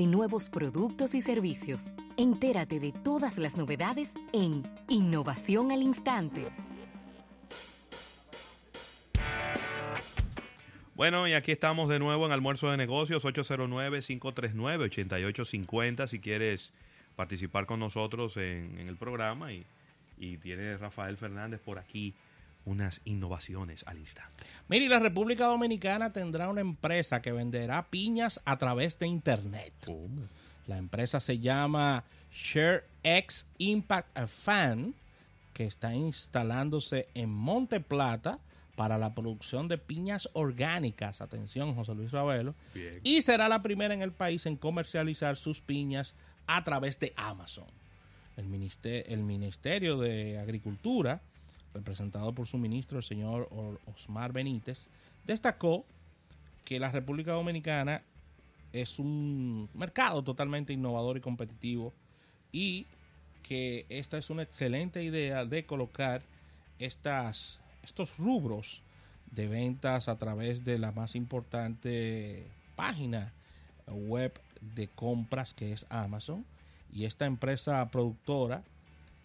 de nuevos productos y servicios. Entérate de todas las novedades en Innovación al Instante. Bueno, y aquí estamos de nuevo en Almuerzo de Negocios 809-539-8850 si quieres participar con nosotros en, el programa y, y Rafael Fernández por aquí unas innovaciones al instante. Mire, la República Dominicana tendrá una empresa que venderá piñas a través de Internet. La empresa se llama ShareX Impact Fan, que está instalándose en Monte Plata para la producción de piñas orgánicas. Atención, José Luis Ravelo. Bien. Y será la primera en el país en comercializar sus piñas a través de Amazon. El Ministerio, el Ministerio de Agricultura, representado por su ministro, el señor Or- Osmar Benítez, destacó que la República Dominicana es un mercado totalmente innovador y competitivo y que esta es una excelente idea de colocar estas, estos rubros de ventas a través de la más importante página web de compras que es Amazon. Y esta empresa productora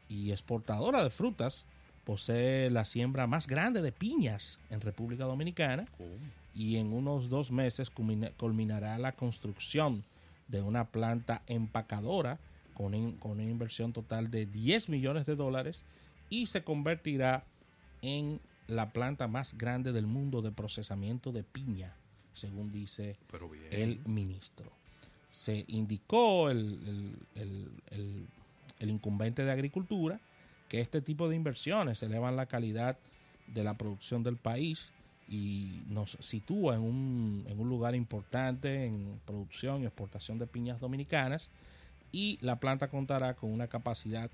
y exportadora de frutas posee la siembra más grande de piñas en República Dominicana y en unos dos meses culmina- culminará la construcción de una planta empacadora con, in- con una inversión total de 10 millones de dólares y se convertirá en la planta más grande del mundo de procesamiento de piña, según dice el ministro. Se indicó el- el- el incumbente de Agricultura que este tipo de inversiones elevan la calidad de la producción del país y nos sitúa en un, en un lugar importante en producción y exportación de piñas dominicanas y la planta contará con una capacidad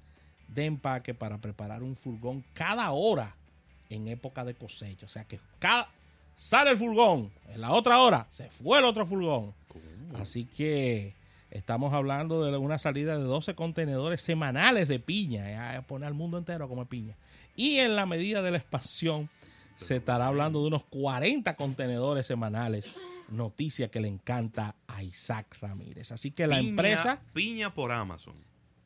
de empaque para preparar un furgón cada hora en época de cosecha. O sea que cada, sale el furgón, en la otra hora se fue el otro furgón. Así que estamos hablando de una salida de 12 contenedores semanales de piña, eh, a poner al mundo entero a comer piña. Y en la medida de la expansión se estará hablando de unos 40 contenedores semanales, noticia que le encanta a Isaac Ramírez. Así que la Piña- empresa Piña por Amazon.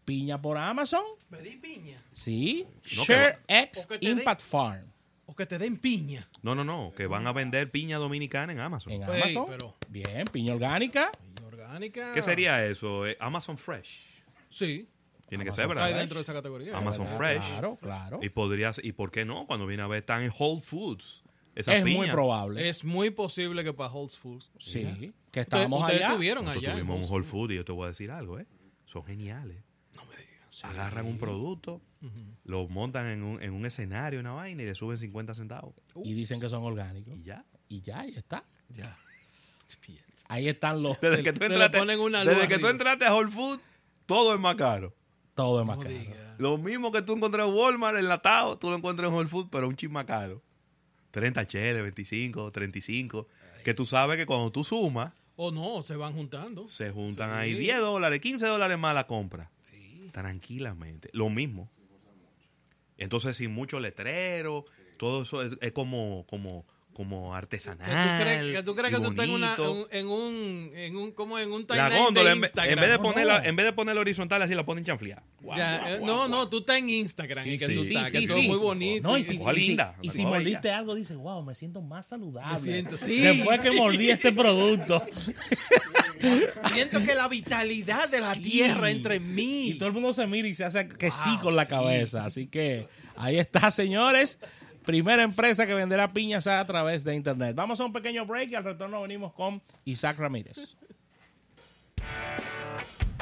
Piña por Amazon, Pedí piña. sí, No, ShareX den- Impact Farm O que te den piña. No, no, no, que van a vender piña dominicana en Amazon. en Amazon. pero- Bien, piña orgánica. ¿Qué sería eso? Eh, Amazon Fresh. Sí. Tiene que ser, ¿verdad? Cae dentro de esa categoría. Amazon ¿verdad? Fresh. Claro, claro. Y podrías, y por qué no, cuando viene a ver, están en Whole Foods. Esa Es piña. muy probable. Es muy posible que para Whole Foods. Sí, que estábamos ustedes allá. tuvieron Nosotros allá. en tuvimos un Whole Whole Food y yo te voy a decir algo, ¿eh? Son geniales. Agarran un producto, lo montan en un, en un escenario, una vaina y le suben 50 centavos. Y dicen que son orgánicos. Y ya. Y ya, ahí está. Ya. Ahí están los. Desde que tú entraste, ponen una desde que tú entraste a Whole Food, todo es más caro. Todo es más No caro. diga. Lo mismo que tú encuentras en Walmart, enlatado, tú lo encuentras en Whole Food, pero un chin más caro. 30 cheles, 25, 35. Que tú sabes que cuando tú sumas, O no, se van juntando. se juntan Sí. ahí 10 dólares, 15 dólares más la compra. Sí. Tranquilamente. Lo mismo. Entonces, sin mucho letrero, todo eso es, es como, como, como artesanal. tú crees que tú, crees que tú estás en, una- bonito. en un, en un, como en un la timeline góndola, de Instagram. en vez de No, ponerla, no. en vez de ponerla horizontal, así la ponen chanfleada. Guau, Ya, guau, eh, no, guau. no, tú estás en Instagram Sí, y que sí, tú sí, estás, sí, que todo sí. muy bonito. No, y y- si, linda, y si mordiste algo, dices, wow, me siento más saludable. Me siento- sí, Después que mordí este producto. Siento que la vitalidad de la Sí. tierra entre mí. Y todo el mundo se mira y se hace que sí con la cabeza. Así que ahí está, señores primera empresa que venderá piñas a través de Internet. Vamos a un pequeño break y al retorno venimos con Isaac Ramírez.